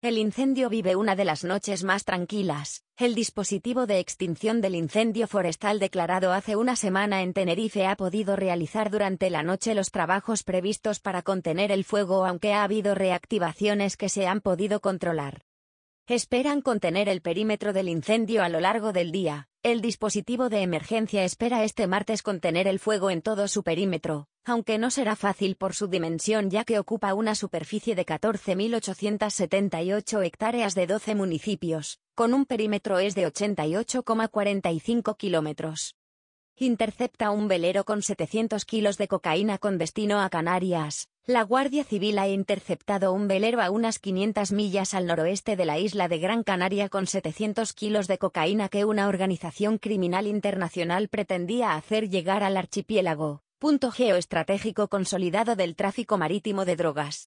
El incendio vive una de las noches más tranquilas. El dispositivo de extinción del incendio forestal declarado hace una semana en Tenerife ha podido realizar durante la noche los trabajos previstos para contener el fuego aunque ha habido reactivaciones que se han podido controlar. Esperan contener el perímetro del incendio a lo largo del día. El dispositivo de emergencia espera este martes contener el fuego en todo su perímetro, aunque no será fácil por su dimensión ya que ocupa una superficie de 14.878 hectáreas de 12 municipios, con un perímetro es de 88,45 kilómetros intercepta un velero con 700 kilos de cocaína con destino a Canarias. La Guardia Civil ha interceptado un velero a unas 500 millas al noroeste de la isla de Gran Canaria con 700 kilos de cocaína que una organización criminal internacional pretendía hacer llegar al archipiélago, punto geoestratégico consolidado del tráfico marítimo de drogas.